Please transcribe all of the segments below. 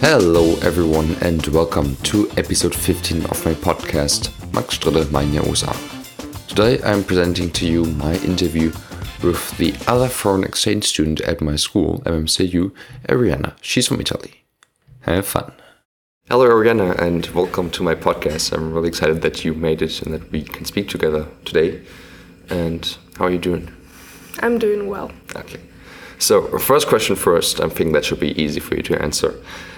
Hello, everyone, and welcome to episode 15 of my podcast, Max Strille, Meine USA. Today I'm presenting to you my interview with the other foreign exchange student at my school, MMCU, Ariana. She's from Italy. Have fun. Hello, Ariana, and welcome to my podcast. I'm really excited that you made it and that we can speak together today. And how are you doing? I'm doing well. Okay. So, first question first, I think that should be easy for you to answer.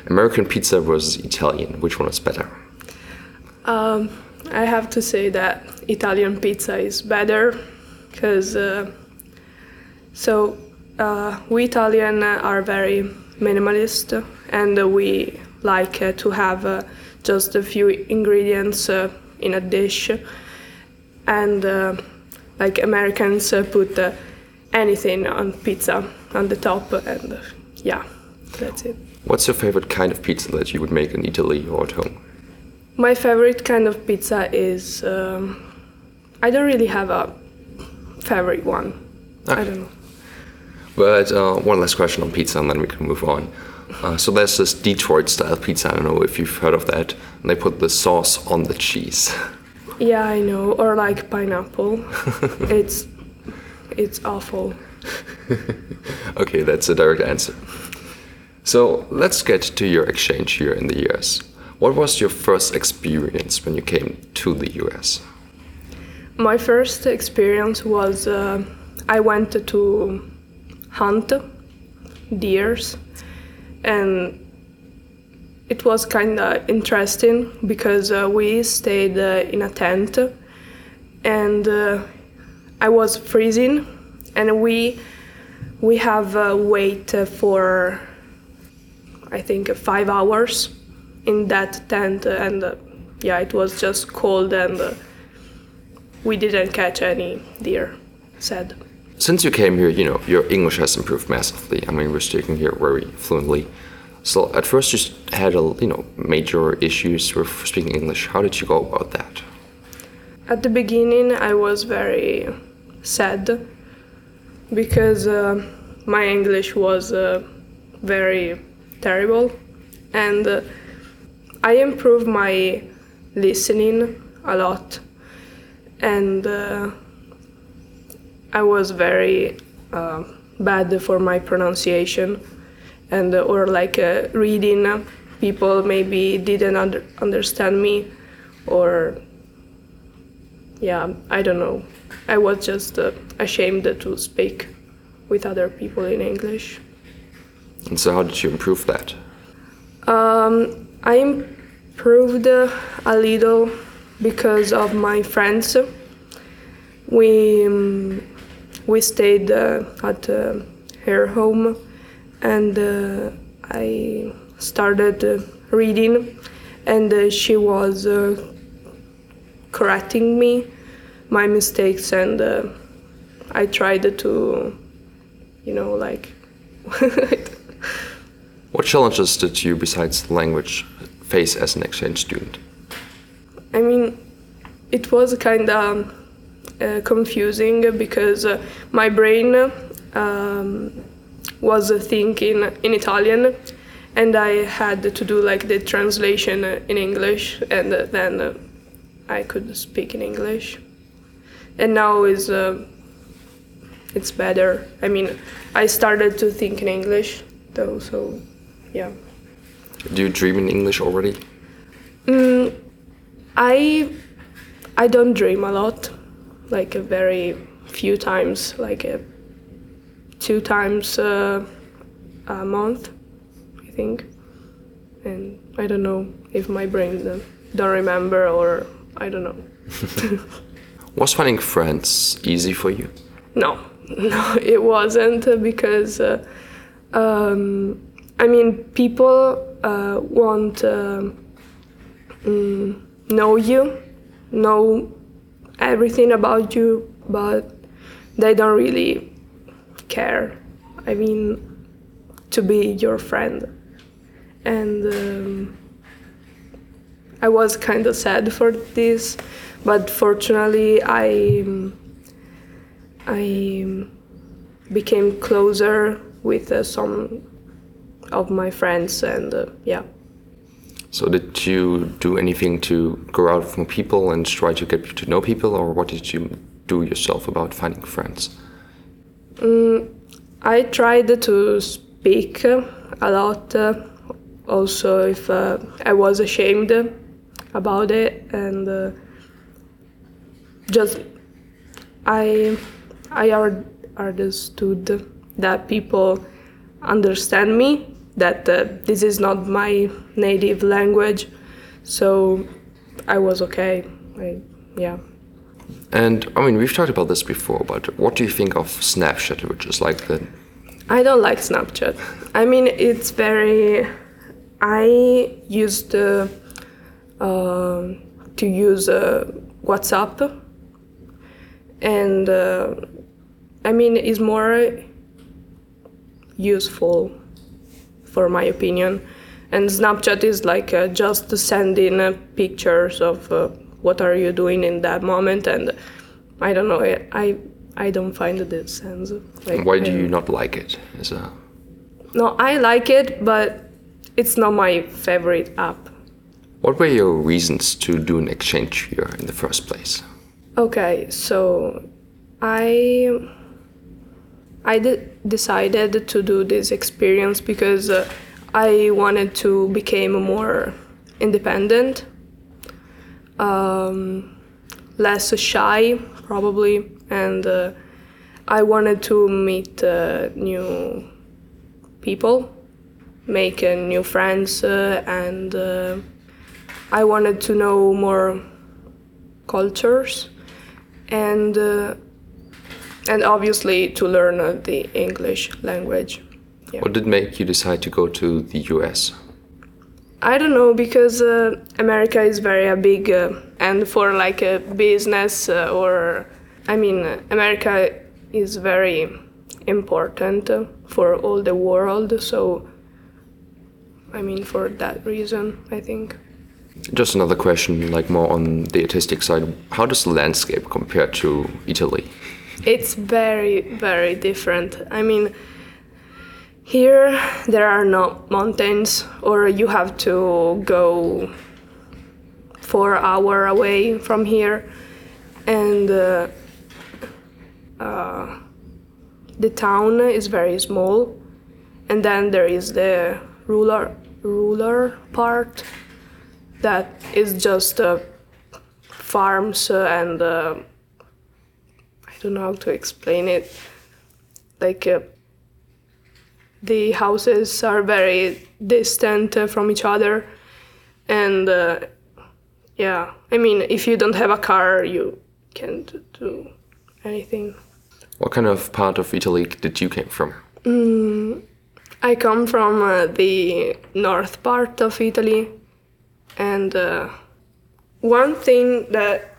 American pizza versus Italian, which one is better? Um, I have to say that Italian pizza is better because uh, so uh, we Italian are very minimalist and we like uh, to have uh, just a few ingredients uh, in a dish and uh, like Americans put anything on pizza on the top and yeah that's it. What's your favorite kind of pizza that you would make in Italy or at home? My favorite kind of pizza is. Um, I don't really have a favorite one. Okay. I don't know. But uh, one last question on pizza, and then we can move on. Uh, so there's this Detroit style pizza. I don't know if you've heard of that. And they put the sauce on the cheese. Yeah, I know. Or like pineapple. it's it's awful. okay, that's a direct answer. So let's get to your exchange here in the US. What was your first experience when you came to the US? My first experience was uh, I went to hunt deers and it was kind of interesting because uh, we stayed uh, in a tent and uh, I was freezing and we we have uh, wait for I think five hours in that tent and uh, yeah it was just cold and uh, we didn't catch any deer sad. Since you came here you know your english has improved massively. I mean we're speaking here very fluently. So at first you had a you know major issues with speaking english. How did you go about that? At the beginning i was very sad because uh, my english was uh, very terrible and uh, I improved my listening a lot, and uh, I was very uh, bad for my pronunciation, and uh, or like reading. People maybe didn't under understand me, or yeah, I don't know. I was just uh, ashamed to speak with other people in English. And so, how did you improve that? Um, I improved a little because of my friends. We um, we stayed uh, at uh, her home, and uh, I started uh, reading, and uh, she was uh, correcting me my mistakes, and I tried to, you know, like. What challenges did you, besides language, face as an exchange student? I mean, it was kind of uh, confusing because uh, my brain um, was thinking in Italian and I had to do like the translation in English and then I could speak in English. And now is uh, it's better. I mean, I started to think in English though, so yeah. Do you dream in English already? Mm, I I don't dream a lot, like a very few times, like a two times uh, a month, I think. And I don't know if my brain don't remember or I don't know. Was finding friends easy for you? No, no, it wasn't because. Uh, um, I mean, people uh, want uh, mm, know you, know everything about you, but they don't really care. I mean, to be your friend, and um, I was kind of sad for this, but fortunately, I I became closer with uh, some of my friends, and uh, yeah. So did you do anything to go out from people and try to get to know people, or what did you do yourself about finding friends? I tried to speak a lot. Uh, also, if uh, I was ashamed about it, and uh, just I I understood that people understand me. That uh, this is not my native language, so I was okay. I, yeah. And I mean, we've talked about this before, but what do you think of Snapchat, which is like the I don't like Snapchat. I mean, it's very. I used uh, uh, to use uh, WhatsApp, and uh, I mean, it's more useful, for my opinion. And Snapchat is like uh, just sending uh, pictures of uh, what are you doing in that moment, and I don't know. I I, I don't find this sense. Like, why do I- you not like it? As a no, I like it, but it's not my favorite app. what were your reasons to do an exchange here in the first place? Okay, so I I de- decided to do this experience because uh, I wanted to become more independent, um, less shy probably, and uh, I wanted to meet uh, new people, make uh, new friends, uh, and uh, I wanted to know more cultures and uh, and obviously to learn uh, the English language. Yeah. What did make you decide to go to the US? I don't know because uh, America is very uh, big uh, and for like a business uh, or I mean America is very important for all the world so I mean for that reason I think. Just another question, like more on the artistic side. How does the landscape compare to Italy? It's very, very different. I mean, here there are no mountains, or you have to go four hour away from here, and uh, uh, the town is very small, and then there is the rural rural part that is just uh, farms and. Uh, I don't know how to explain it. Like uh, the houses are very distant uh, from each other, and uh, yeah, I mean, if you don't have a car, you can't do anything. What kind of part of Italy did you came from? I come from uh, the north part of Italy, and uh, one thing that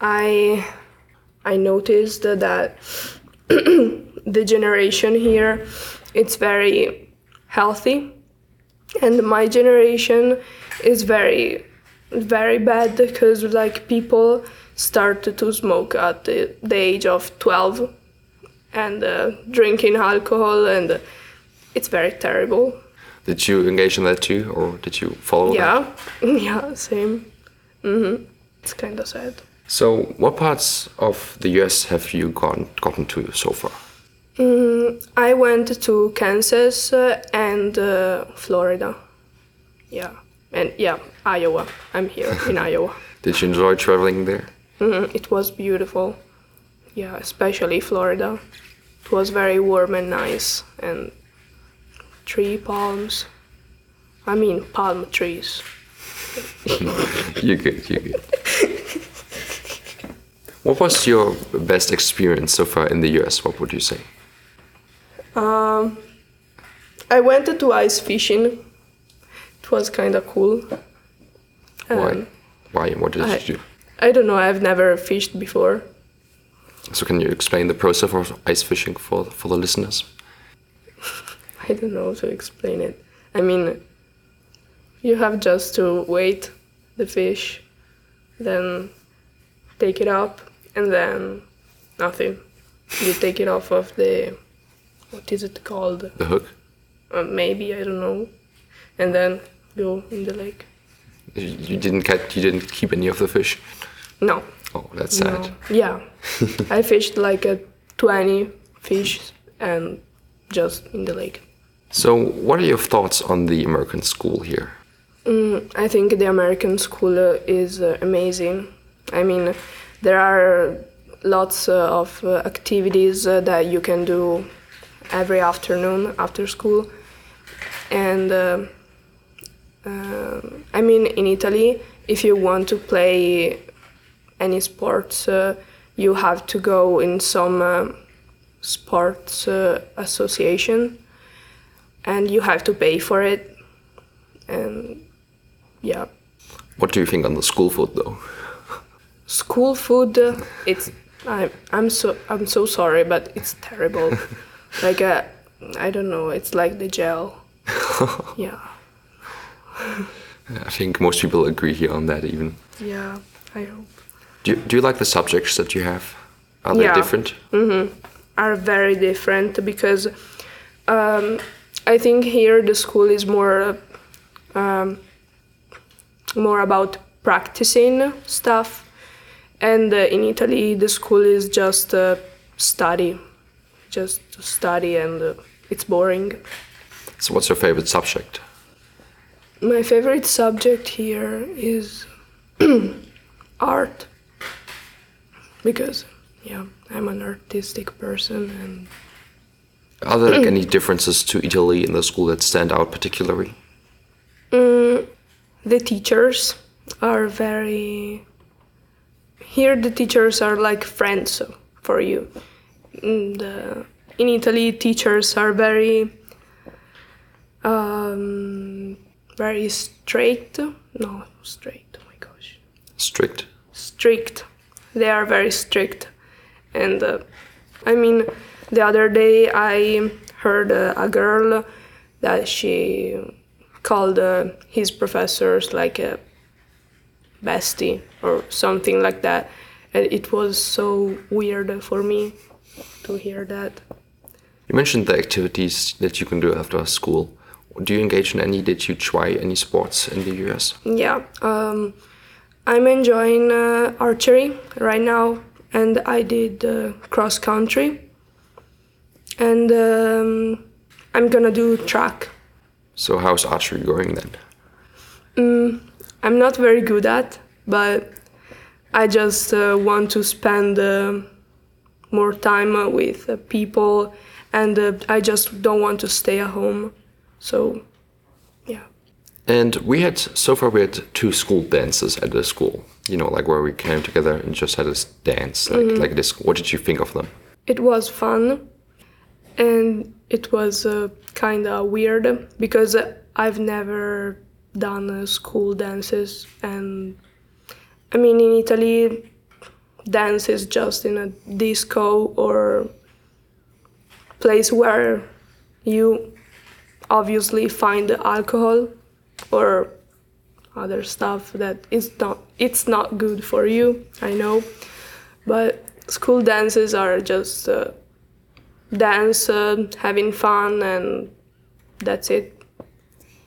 I I noticed that the generation here it's very healthy, and my generation is very very bad because like people start to smoke at the, the age of 12 and uh, drinking alcohol and it's very terrible Did you engage in that too, or did you follow that? yeah. Yeah same. Hmm it's kind of sad. So, what parts of the US have you gone gotten to so far? i went to kansas uh, and uh, florida. Yeah. And yeah iowa. I'm here in iowa. Did you enjoy traveling there? Mhm, it was beautiful. Yeah especially florida. It was very warm and nice and tree palms i mean palm trees you good, you good. what was your best experience so far in the US? What would you say? Um, I went to ice fishing. It was kind of cool. Why? Um, Why? What did I- you do? I don't know. I've never fished before. So, can you explain the process of ice fishing for for the listeners? I don't know how to explain it. I mean, you have just to wait the fish, then take it up, and then nothing. You take it off of the what is it called? The hook. uh, maybe I don't know, and then go in the lake. You you didn't catch, you didn't keep any of the fish. No, Oh, that's sad. no, yeah, I fished like a twenty fish and just in the lake. So, what are your thoughts on the American school here? I think the American school uh, is uh, amazing. I mean, there are lots uh, of uh, activities uh, that you can do every afternoon after school. And uh, I mean, in Italy, if you want to play any sports, you have to go in some sports association and you have to pay for it. And yeah, What do you think on the school food, though? school food uh, it's I'm, I'm so i'm so sorry but it's terrible like uh, i don't know it's like the gel yeah I think most people agree here on that. Even. yeah i hope Do you, do you like the subjects that you have? Are they Yeah. different? are very different because um, i think here the school is more um, more about practicing stuff. And uh, in italy the school is just uh, study just study and uh, it's boring. So, what's your favorite subject? My favorite subject here is art. Because yeah, I'm an artistic person and Are there like, any differences to Italy in the school that stand out particularly? the teachers are very here the teachers are like friends for you. And, uh, in Italy teachers are very um, very straight. No, straight. Oh my gosh. Strict. strict. They are very strict. And uh, I mean, the other day I heard uh, a girl that she called uh, his professors like a bestie or something like that. And it was so weird for me to hear that. You mentioned the activities that you can do after school. Do you engage in any? Did you try any sports in the US? Yeah, um, I'm enjoying uh, archery right now, and I did uh, cross country, and um, I'm gonna do track. So, how's archery going then? I'm not very good at, but I just uh, want to spend uh, more time uh, with uh, people, and uh, I just don't want to stay at home. So, yeah. And we had so far we had two school dances at the school. You know, like where we came together and just had this dance, like like this. What did you think of them? It was fun and it was uh, kind of weird because I've never done uh, school dances. And I mean in Italy dance is just in a disco or place where you obviously find alcohol or other stuff that is not it's not good for you I know. But school dances are just uh, dance, uh, having fun, and that's it.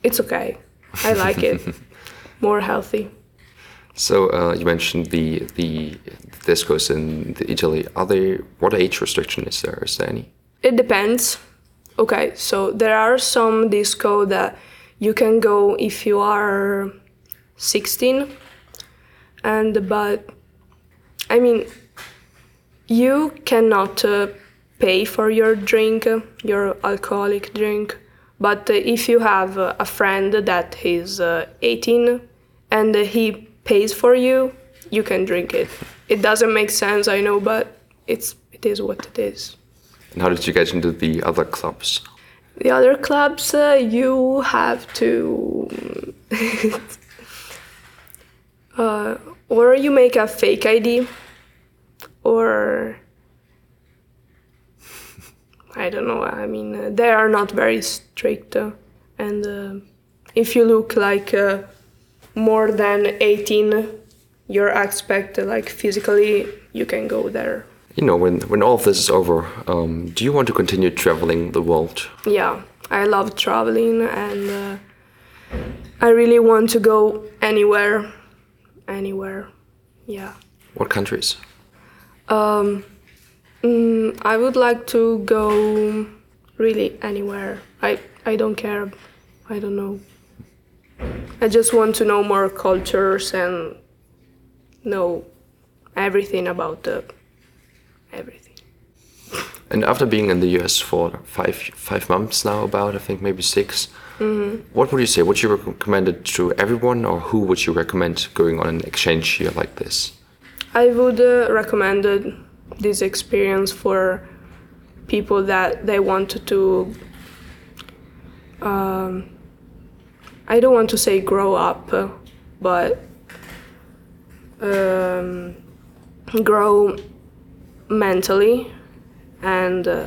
It's okay. I like it. More healthy. So uh, you mentioned the the discos in the Italy. Are they what age restriction is there? Is there any? It depends. Okay, so there are some disco that you can go if you are 16, and but I mean, you cannot uh, pay for your drink, your alcoholic drink. But if you have a friend that is uh, 18 and he pays for you, you can drink it. It doesn't make sense, I know, but it's it is what it is. And how did you get into the other clubs? The other clubs, uh, you have to. uh, or you make a fake ID, or. I don't know, I mean, uh, they are not very strict. Uh, and uh, if you look like uh, more than 18, you're expected, like physically, you can go there. You know, when when all of this is over, um, do you want to continue traveling the world? Yeah, I love traveling and uh, I really want to go anywhere, anywhere. Yeah. What countries? Um, mm, I would like to go really anywhere. I I don't care. I don't know. I just want to know more cultures and know everything about the everything. And after being in the US for five five months now, about I think maybe 6 what would you say? Would you recommend it to everyone, or who would you recommend going on an exchange year like this? I would uh, recommend uh, this experience for people that they want to. Um, I don't want to say grow up, but um, grow mentally and uh,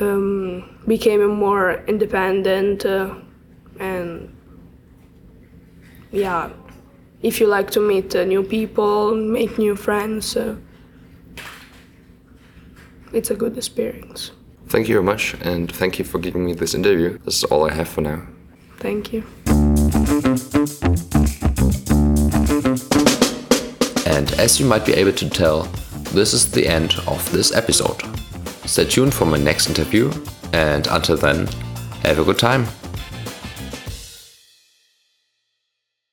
um, became a more independent uh, and yeah if you like to meet uh, new people make new friends uh, it's a good experience Thank you very much, and thank you for giving me this interview. This is all I have for now. thank you And as you might be able to tell, this is the end of this episode. Stay tuned for my next interview, and until then, have a good time.